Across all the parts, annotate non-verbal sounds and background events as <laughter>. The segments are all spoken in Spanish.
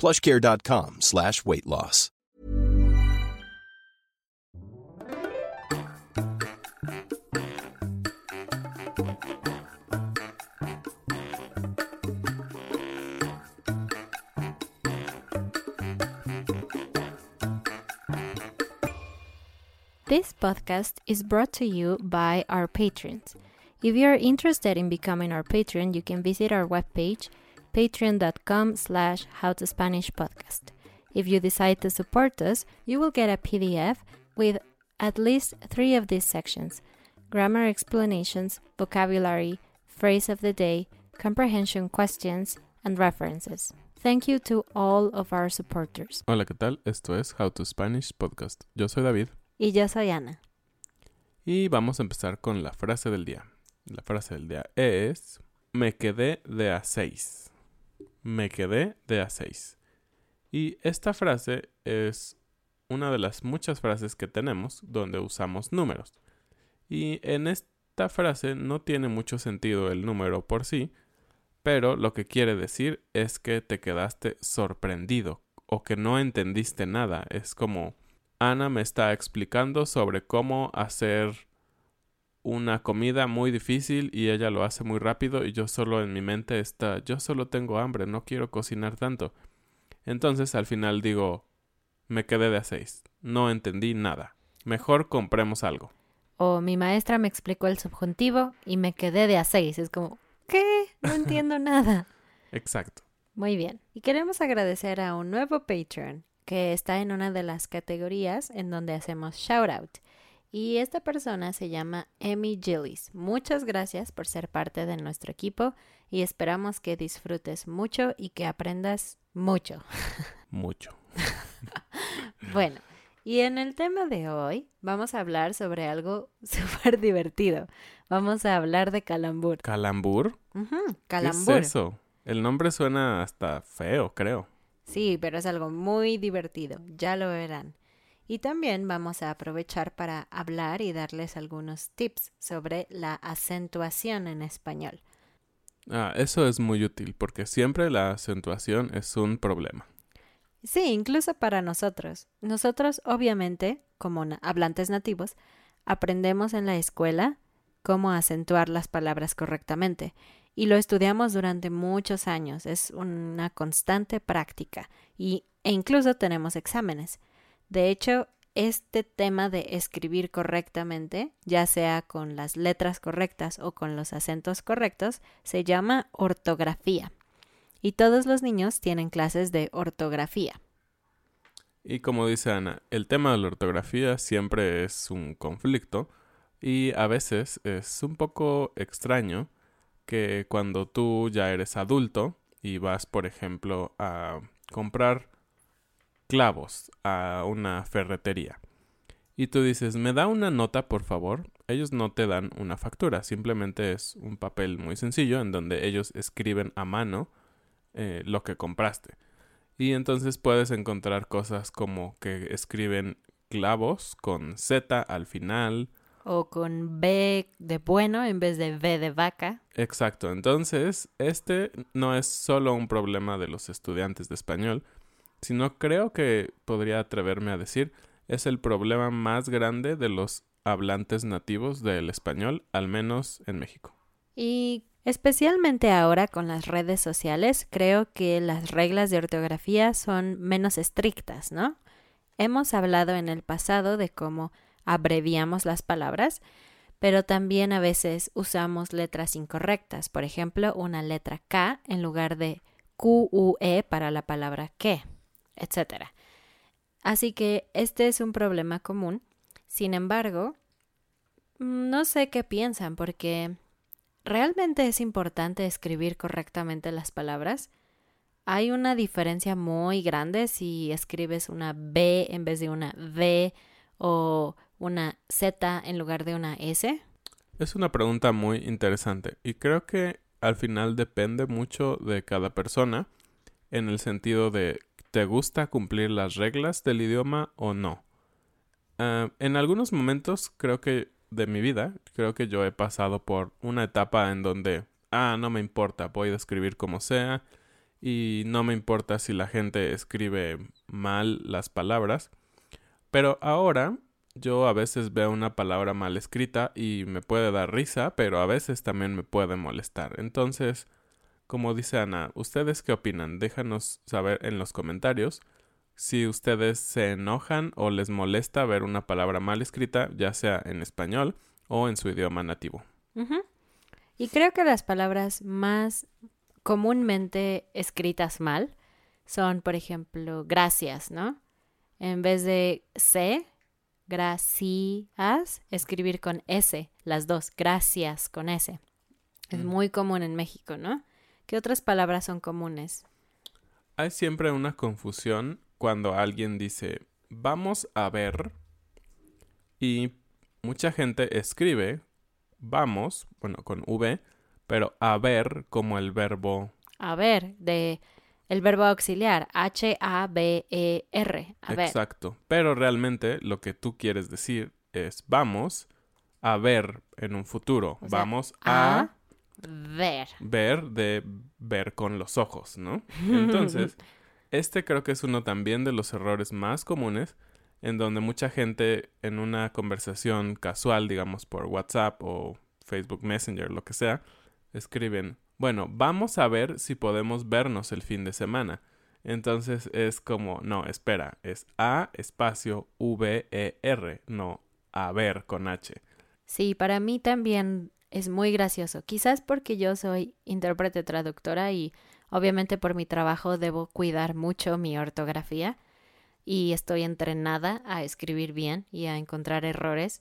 plushcare.com slash weight loss. This podcast is brought to you by our patrons. If you are interested in becoming our patron, you can visit our webpage, patreon.com slash howtospanishpodcast. If you decide to support us, you will get a PDF with at least three of these sections grammar explanations, vocabulary, phrase of the day, comprehension questions, and references. Thank you to all of our supporters. Hola, ¿qué tal? Esto es How to Spanish Podcast. Yo soy David Y yo soy Ana. y vamos a empezar con la frase del día. La frase del día es me quedé de a 6. Me quedé de a 6. Y esta frase es una de las muchas frases que tenemos donde usamos números. Y en esta frase no tiene mucho sentido el número por sí, pero lo que quiere decir es que te quedaste sorprendido o que no entendiste nada. Es como Ana me está explicando sobre cómo hacer una comida muy difícil y ella lo hace muy rápido y yo solo en mi mente está, yo solo tengo hambre, no quiero cocinar tanto. Entonces al final digo, me quedé de a seis, no entendí nada. Mejor compremos algo. O mi maestra me explicó el subjuntivo y me quedé de a seis. Es como, ¿qué? No entiendo <laughs> nada. Exacto. Muy bien. Y queremos agradecer a un nuevo Patreon que está en una de las categorías en donde hacemos shout out. Y esta persona se llama Emmy Gillis. Muchas gracias por ser parte de nuestro equipo y esperamos que disfrutes mucho y que aprendas mucho. Mucho. <laughs> Bueno, y en el tema de hoy vamos a hablar sobre algo <laughs> súper divertido. Vamos a hablar de calambur. ¿Calambur? Ujú, ¿Qué calambur. es eso? El nombre suena hasta feo, creo. Sí, pero es algo muy divertido, ya lo verán. Y también vamos a aprovechar para hablar y darles algunos tips sobre la acentuación en español. Ah, eso es muy útil porque siempre la acentuación es un problema. Sí, incluso para nosotros. Nosotros, obviamente, como hablantes nativos, aprendemos en la escuela cómo acentuar las palabras correctamente. Y lo estudiamos durante muchos años. Es una constante práctica. Y, e incluso tenemos exámenes. De hecho, este tema de escribir correctamente, ya sea con las letras correctas o con los acentos correctos, se llama ortografía. Y todos los niños tienen clases de ortografía. Y como dice Ana, el tema de la ortografía siempre es un conflicto y a veces es un poco extraño que cuando tú ya eres adulto y vas, por ejemplo, a comprar clavos a una ferretería y tú dices, ¿me da una nota, por favor? Ellos no te dan una factura, simplemente es un papel muy sencillo en donde ellos escriben a mano eh, lo que compraste. Y entonces puedes encontrar cosas como que escriben clavos con Z al final. O con B de bueno en vez de V de vaca. Exacto. Entonces, este no es solo un problema de los estudiantes de español, sino creo que podría atreverme a decir es el problema más grande de los hablantes nativos del español, al menos en México. Y especialmente ahora con las redes sociales, creo que las reglas de ortografía son menos estrictas, ¿no? Hemos hablado en el pasado de cómo abreviamos las palabras, pero también a veces usamos letras incorrectas, por ejemplo, una letra K en lugar de QUE para la palabra que, etc. Así que este es un problema común. Sin embargo, no sé qué piensan porque ¿realmente es importante escribir correctamente las palabras? Hay una diferencia muy grande si escribes una B en vez de una V o una Z en lugar de una S. Es una pregunta muy interesante y creo que al final depende mucho de cada persona en el sentido de ¿te gusta cumplir las reglas del idioma o no? Ah, en algunos momentos creo que de mi vida, creo que yo he pasado por una etapa en donde, ah, no me importa, voy a escribir como sea y no me importa si la gente escribe mal las palabras. Pero ahora yo a veces veo una palabra mal escrita y me puede dar risa, pero a veces también me puede molestar. Entonces, como dice Ana, ¿ustedes qué opinan? Déjanos saber en los comentarios si ustedes se enojan o les molesta ver una palabra mal escrita, ya sea en español o en su idioma nativo. Y creo que las palabras más comúnmente escritas mal son, por ejemplo, gracias, ¿no? En vez de C, gracias, escribir con S, las dos, gracias con S. Es mm. muy común en México, ¿no? ¿Qué otras palabras son comunes? Hay siempre una confusión cuando alguien dice, vamos a ver, y mucha gente escribe, vamos, bueno, con V, pero a ver como el verbo. A ver, de el verbo auxiliar, H-A-B-E-R. Exacto. Pero realmente lo que tú quieres decir es vamos a ver en un futuro. vamos a, ver. Ver de ver con los ojos, ¿no? <laughs> Entonces, este creo que es uno también de los errores más comunes en donde mucha gente en una conversación casual, digamos por WhatsApp o Facebook Messenger, lo que sea, escriben, bueno, vamos a ver si podemos vernos el fin de semana. Entonces es como, no, espera, es A espacio V E R, no a ver con H. Sí, para mí también es muy gracioso. Quizás porque yo soy intérprete traductora y Obviamente por mi trabajo debo cuidar mucho mi ortografía y estoy entrenada a escribir bien y a encontrar errores.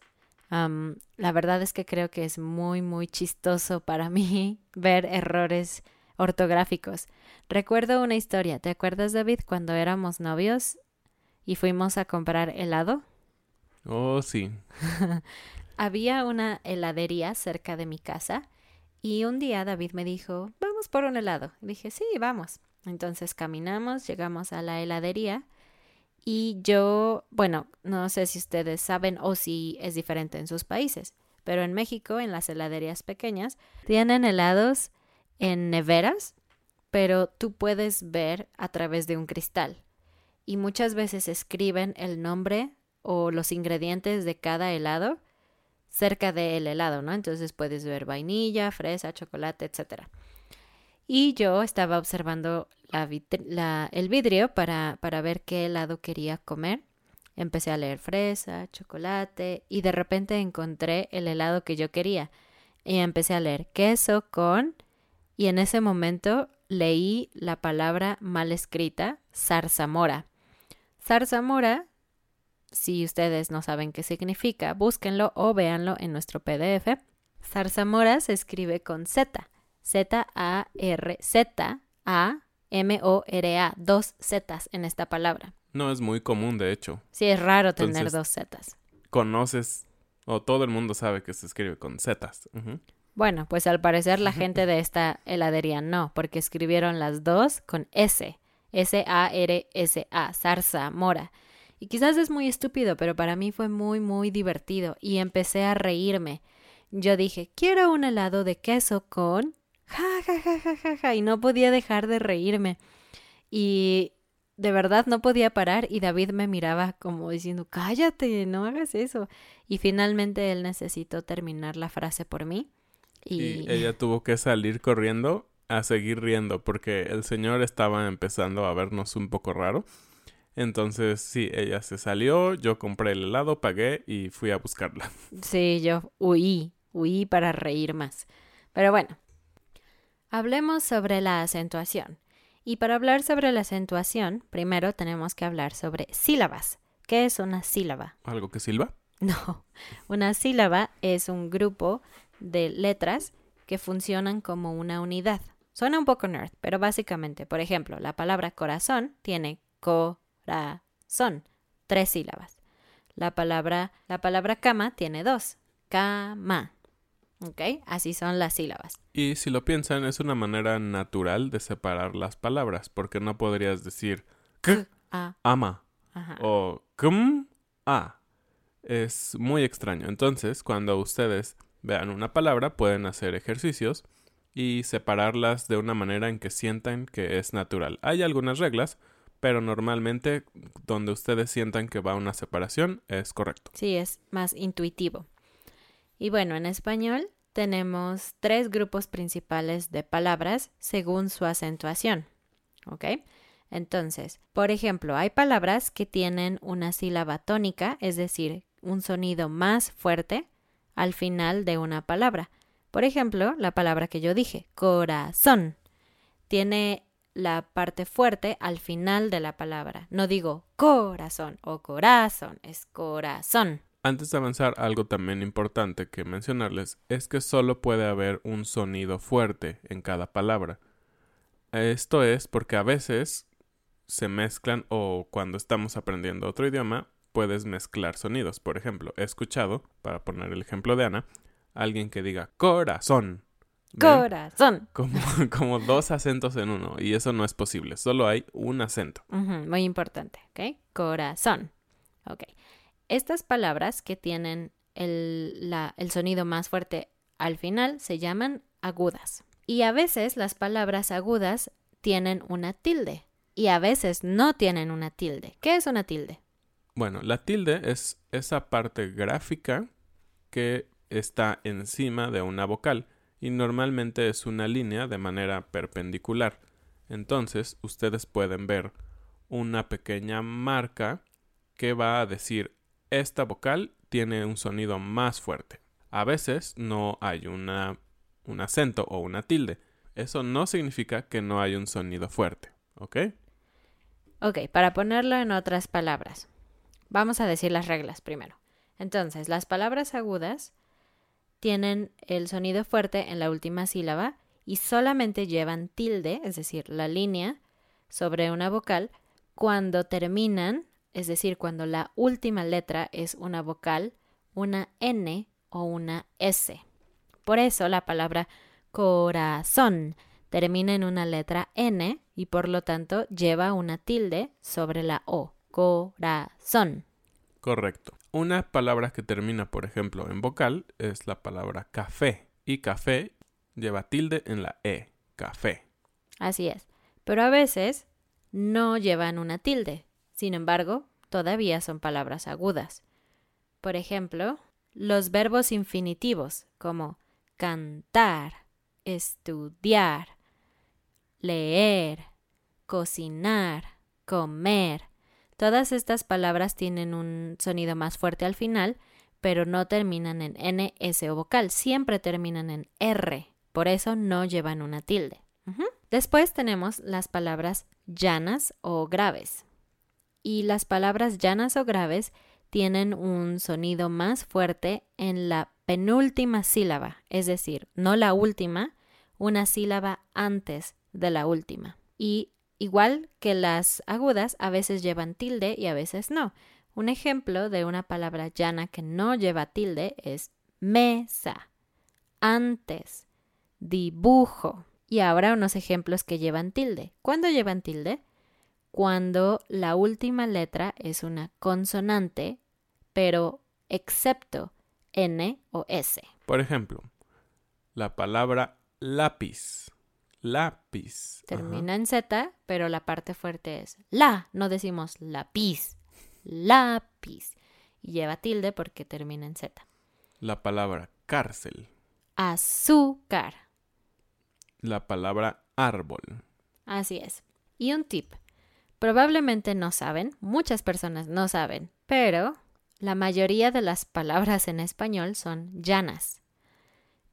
la verdad es que creo que es muy, muy chistoso para <laughs> mí ver errores ortográficos. Recuerdo una historia. ¿Te acuerdas, David, cuando éramos novios y fuimos a comprar helado? Oh, sí. <laughs> Había una heladería cerca de mi casa y un día David me dijo, vamos por un helado. dije, sí, vamos. Entonces caminamos, llegamos a la heladería y yo, bueno, no sé si ustedes saben o si es diferente en sus países, pero en México, en las heladerías pequeñas, tienen helados en neveras, pero tú puedes ver a través de un cristal. Y muchas veces escriben el nombre o los ingredientes de cada helado cerca del helado, ¿no? Entonces puedes ver vainilla, fresa, chocolate, etc. Y yo estaba observando la, el vidrio para, para ver qué helado quería comer. Empecé a leer fresa, chocolate y de repente encontré el helado que yo quería. Y empecé a leer queso con... Y en ese momento leí la palabra mal escrita, zarzamora. Zarzamora si ustedes no saben qué significa, búsquenlo o véanlo en nuestro PDF. Zarzamora se escribe con Z. Z-A-R-Z-A-M-O-R-A. Dos Zetas en esta palabra. No es muy común, de hecho. Sí, es raro tener dos Zetas. Conoces, o todo el mundo sabe que se escribe con Zetas. Bueno, pues al parecer la gente de esta heladería no, porque escribieron las dos con S S-A-R-S-A, zarza, mora. Y quizás es muy estúpido, pero para mí fue muy, muy divertido y empecé a reírme. Yo dije, quiero un helado de queso con... Ja, ja, ja, ja, ja, ja, y no podía dejar de reírme. Y de verdad no podía parar y David me miraba como diciendo, cállate, no hagas eso. Y finalmente él necesitó terminar la frase por mí. Y, ella tuvo que salir corriendo a seguir riendo porque el señor estaba empezando a vernos un poco raro. Entonces, sí, ella se salió, yo compré el helado, pagué y fui a buscarla. <laughs> Sí, yo huí, huí para reír más. Pero bueno, hablemos sobre la acentuación. Y para hablar sobre la acentuación, primero tenemos que hablar sobre sílabas. ¿Qué es una sílaba? ¿Algo que silba? <laughs> No, una sílaba es un grupo de letras que funcionan como una unidad. Suena un poco nerd, pero básicamente, por ejemplo, la palabra corazón tiene corazón, tres sílabas. La palabra, la palabra cama tiene dos, cama. ¿Ok? Así son las sílabas. Y si lo piensan, es una manera natural de separar las palabras, porque no podrías decir k, A. ama Ajá. o kum, a. Es muy extraño. Entonces, cuando ustedes vean una palabra, pueden hacer ejercicios y separarlas de una manera en que sientan que es natural. Hay algunas reglas, pero normalmente donde ustedes sientan que va una separación es correcto. Sí, es más intuitivo. Y bueno, en español tenemos tres grupos principales de palabras según su acentuación. ¿Ok? Entonces, por ejemplo, hay palabras que tienen una sílaba tónica, es decir, un sonido más fuerte al final de una palabra. Por ejemplo, la palabra que yo dije, corazón, tiene la parte fuerte al final de la palabra. No digo corazón o corazón, es corazón. Antes de avanzar, algo también importante que mencionarles es que solo puede haber un sonido fuerte en cada palabra. Esto es porque a veces se mezclan o cuando estamos aprendiendo otro idioma puedes mezclar sonidos. Por ejemplo, he escuchado, para poner el ejemplo de Ana, alguien que diga corazón. Corazón. Como, <laughs> como dos acentos en uno y eso no es posible, solo hay un acento. Muy importante, ¿ok? Corazón. Ok. Estas palabras que tienen el, la- el sonido más fuerte al final se llaman agudas. Y a veces las palabras agudas tienen una tilde y a veces no tienen una tilde. ¿Qué es una tilde? Bueno, la tilde es esa parte gráfica que está encima de una vocal y normalmente es una línea de manera perpendicular. Entonces, ustedes pueden ver una pequeña marca que va a decir esta vocal tiene un sonido más fuerte. A veces no hay una, un acento o una tilde. Eso no significa que no hay un sonido fuerte, ¿ok? Ok, para ponerlo en otras palabras, vamos a decir las reglas primero. Entonces, las palabras agudas tienen el sonido fuerte en la última sílaba y solamente llevan tilde, es decir, la línea sobre una vocal, cuando terminan, es decir, cuando la última letra es una vocal, una N o una S. Por eso la palabra corazón termina en una letra N y por lo tanto lleva una tilde sobre la O. Corazón. Correcto. Una palabra que termina, por ejemplo, en vocal es la palabra café. Y café lleva tilde en la E. Café. Así es. Pero a veces no llevan una tilde. Sin embargo, todavía son palabras agudas. Por ejemplo, los verbos infinitivos como cantar, estudiar, leer, cocinar, comer. Todas estas palabras tienen un sonido más fuerte al final, pero no terminan en N, S o vocal, siempre terminan en R. Por eso no llevan una tilde. Después tenemos las palabras llanas o graves. Y las palabras llanas o graves tienen un sonido más fuerte en la penúltima sílaba, es decir, no la última, una sílaba antes de la última. Y igual que las agudas, a veces llevan tilde y a veces no. Un ejemplo de una palabra llana que no lleva tilde es mesa, antes, dibujo. Y ahora unos ejemplos que llevan tilde. ¿Cuándo llevan tilde? cuando la última letra es una consonante, pero excepto N o S. Por ejemplo, la palabra lápiz. Lápiz. Termina en Z, pero la parte fuerte es la. No decimos lápiz. Lápiz. Y lleva tilde porque termina en Z. La palabra cárcel. Azúcar. La palabra árbol. Así es. Y un tip. Probablemente no saben, muchas personas no saben, pero la mayoría de las palabras en español son llanas.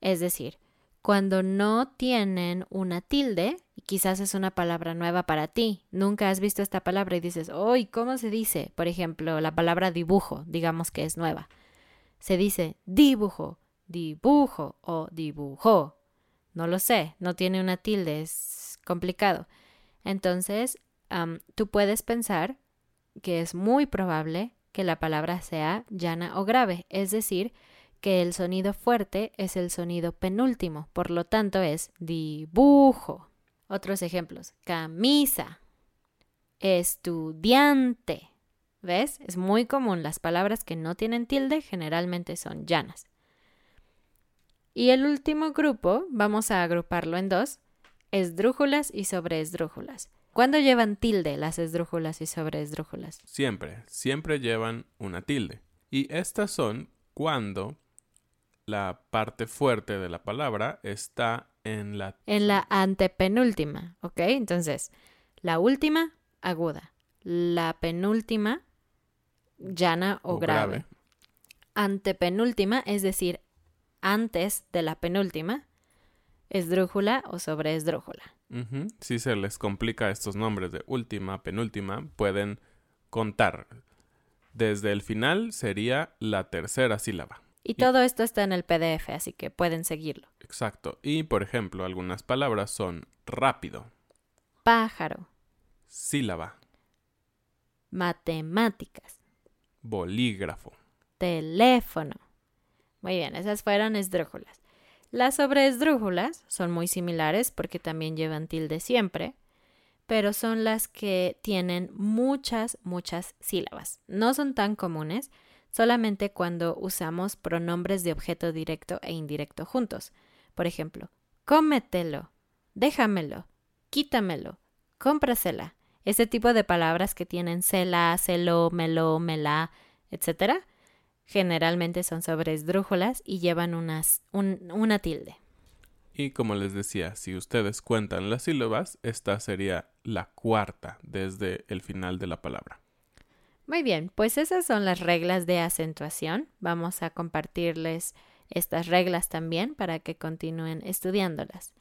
Es decir, cuando no tienen una tilde, y quizás es una palabra nueva para ti, nunca has visto esta palabra y dices, ¡Uy! ¿Cómo se dice? Por ejemplo, la palabra dibujo, digamos que es nueva. Se dice dibujo, dibujo o dibujo. No lo sé, no tiene una tilde, es complicado. Entonces, tú puedes pensar que es muy probable que la palabra sea llana o grave, es decir, que el sonido fuerte es el sonido penúltimo, por lo tanto es dibujo. Otros ejemplos, camisa, estudiante. ¿Ves? Es muy común, las palabras que no tienen tilde generalmente son llanas. Y el último grupo, vamos a agruparlo en dos, esdrújulas y sobreesdrújulas. ¿Cuándo llevan tilde las esdrújulas y sobreesdrújulas? Siempre, siempre llevan una tilde. Y estas son cuando la parte fuerte de la palabra está en la... En la antepenúltima, ¿ok? Entonces, la última, aguda. La penúltima, llana o, grave. grave. Antepenúltima, es decir, antes de la penúltima, esdrújula o sobreesdrújula. Si se les complica estos nombres de última, penúltima, pueden contar. Desde el final sería la tercera sílaba. Y, todo esto está en el PDF, así que pueden seguirlo. Exacto. Y, por ejemplo, algunas palabras son rápido. Pájaro. Sílaba. Matemáticas. Bolígrafo. Teléfono. Muy bien, esas fueron esdrújulas. Las sobreesdrújulas son muy similares porque también llevan tilde siempre, pero son las que tienen muchas, muchas sílabas. No son tan comunes, solamente cuando usamos pronombres de objeto directo e indirecto juntos. Por ejemplo, cómetelo, déjamelo, quítamelo, cómprasela. Ese tipo de palabras que tienen cela, celo, melo, mela, etc generalmente son sobre esdrújulas y llevan unas, una tilde. Y como les decía, si ustedes cuentan las sílabas, esta sería la cuarta desde el final de la palabra. Muy bien, pues esas son las reglas de acentuación. Vamos a compartirles estas reglas también para que continúen estudiándolas.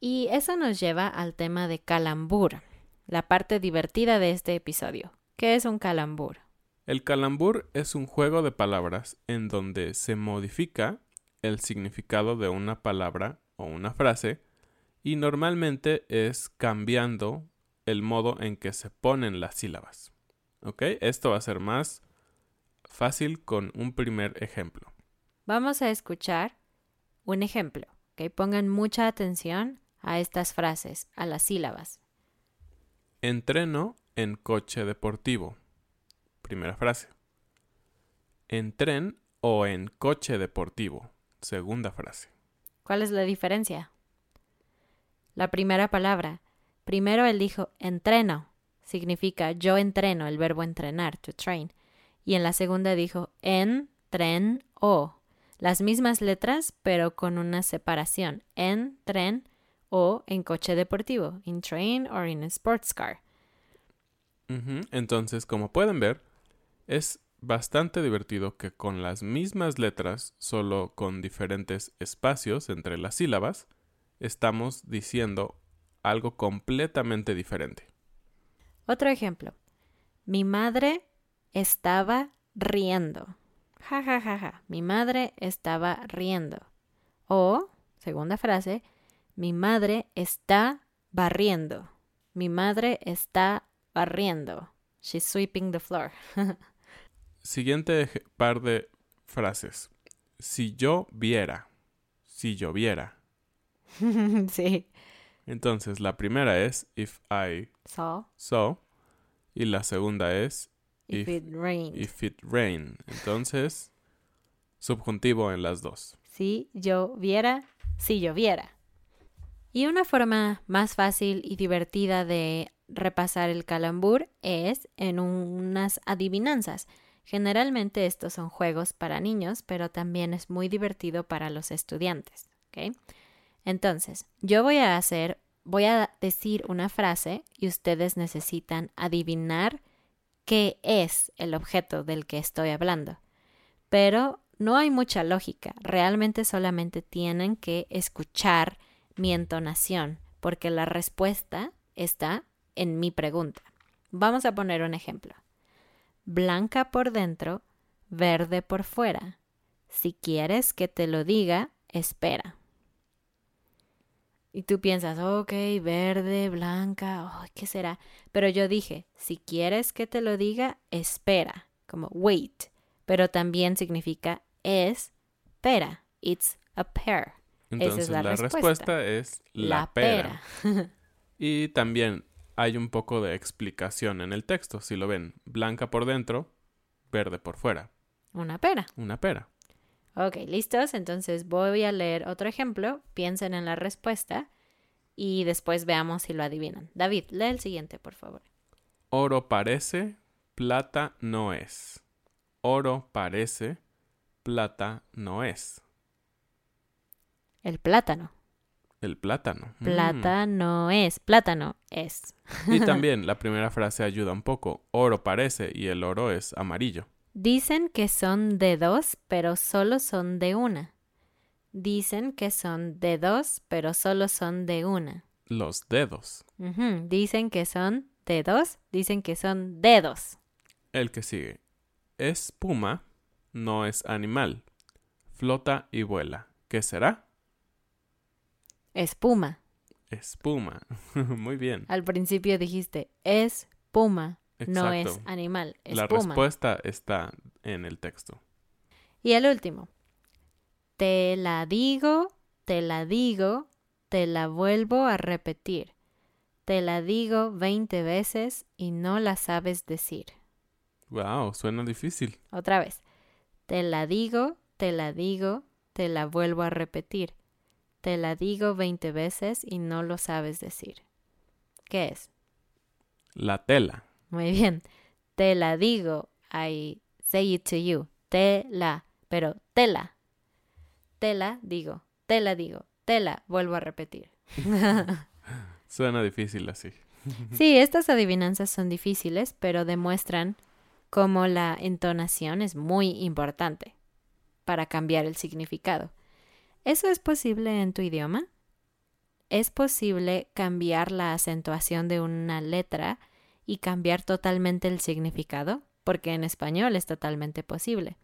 Y eso nos lleva al tema de calambur, la parte divertida de este episodio. ¿Qué es un calambur? El calambur es un juego de palabras en donde se modifica el significado de una palabra o una frase y normalmente es cambiando el modo en que se ponen las sílabas. ¿Ok? Esto va a ser más fácil con un primer ejemplo. Vamos a escuchar un ejemplo. ¿ok? Pongan mucha atención a estas frases, a las sílabas. Entreno en coche deportivo. Primera frase. En tren o en coche deportivo. Segunda frase. ¿Cuál es la diferencia? La primera palabra. Primero él dijo entreno. Significa yo entreno, el verbo entrenar, to train. Y en la segunda dijo en tren o. Las mismas letras, pero con una separación. En tren o en coche deportivo. In train or in sports car. Entonces, como pueden ver, es bastante divertido que con las mismas letras, solo con diferentes espacios entre las sílabas, estamos diciendo algo completamente diferente. Otro ejemplo. Mi madre estaba riendo. Ja, ja, ja, ja. Mi madre estaba riendo. O, segunda frase, mi madre está barriendo. Mi madre está barriendo. She's sweeping the floor. <laughs> Siguiente par de frases. Si yo viera. Si yo viera. <laughs> sí. Entonces, la primera es if I saw. saw. Y la segunda es If, it rained. if it rain. Entonces, subjuntivo en las dos. Si lloviera, si lloviera. Y una forma más fácil y divertida de repasar el calambur es en unas adivinanzas. Generalmente estos son juegos para niños, pero también es muy divertido para los estudiantes. ¿ok? Entonces, yo voy a hacer, voy a decir una frase y ustedes necesitan adivinar qué es el objeto del que estoy hablando. Pero no hay mucha lógica, realmente solamente tienen que escuchar mi entonación, porque la respuesta está en mi pregunta. Vamos a poner un ejemplo. Blanca por dentro, verde por fuera. Si quieres que te lo diga, espera. Y tú piensas, ok, verde, blanca, oh, ¿qué será? Pero yo dije, si quieres que te lo diga, espera, como wait. Pero también significa es pera. It's a pear. Entonces, Esa es la, la, respuesta. es la, pera. <laughs> y también hay un poco de explicación en el texto. Si lo ven, blanca por dentro, verde por fuera. Una pera. Una pera. Ok, listos. Entonces voy a leer otro ejemplo. Piensen en la respuesta y después veamos si lo adivinan. David, lee el siguiente, por favor. Oro parece, plata no es. Oro parece, plata no es. El plátano. El plátano. Mm. Plata no es. Plátano es. Y <laughs> también la primera frase ayuda un poco. Oro parece y el oro es amarillo. Dicen que son de dos, pero solo son de una. Dicen que son de dos, pero solo son de una. Los dedos. Dicen que son de dos, dicen que son dedos. El que sigue. Espuma no es animal. Flota y vuela. ¿Qué será? Espuma. Espuma. <laughs> Muy bien. Al principio dijiste no es animal, La respuesta está en el texto. Y el último. Te la digo, te la digo, te la vuelvo a repetir. Te la digo veinte veces y no la sabes decir. Wow, suena difícil. Otra vez. Te la digo, te la digo, te la vuelvo a repetir. Te la digo veinte veces y no lo sabes decir. ¿Qué es? La tela. Muy bien. Te la digo. I say it to you. Te la. Pero tela. Tela digo. Te la digo. Tela. Vuelvo a repetir. <laughs> Suena difícil así. Sí, estas adivinanzas son difíciles, pero demuestran cómo la entonación es muy importante para cambiar el significado. ¿Eso es posible en tu idioma? ¿Es posible cambiar la acentuación de una letra y cambiar totalmente el significado? Porque en español es totalmente posible.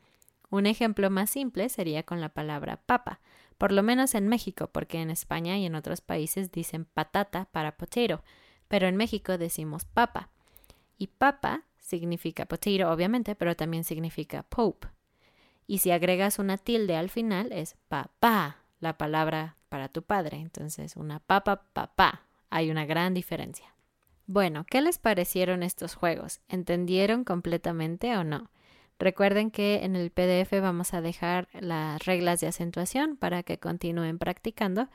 Un ejemplo más simple sería con la palabra papa, por lo menos en México, porque en España y en otros países dicen patata para potato, pero en México decimos papa. Y papa significa potato, obviamente, pero también significa pope. Y si agregas una tilde al final es papá, la palabra para tu padre. Entonces, una papa, papá. Hay una gran diferencia. Bueno, ¿qué les parecieron estos juegos? ¿Entendieron completamente o no? Recuerden que en el PDF vamos a dejar las reglas de acentuación para que continúen practicando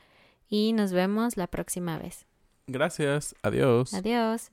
y nos vemos la próxima vez. Gracias. Adiós. Adiós.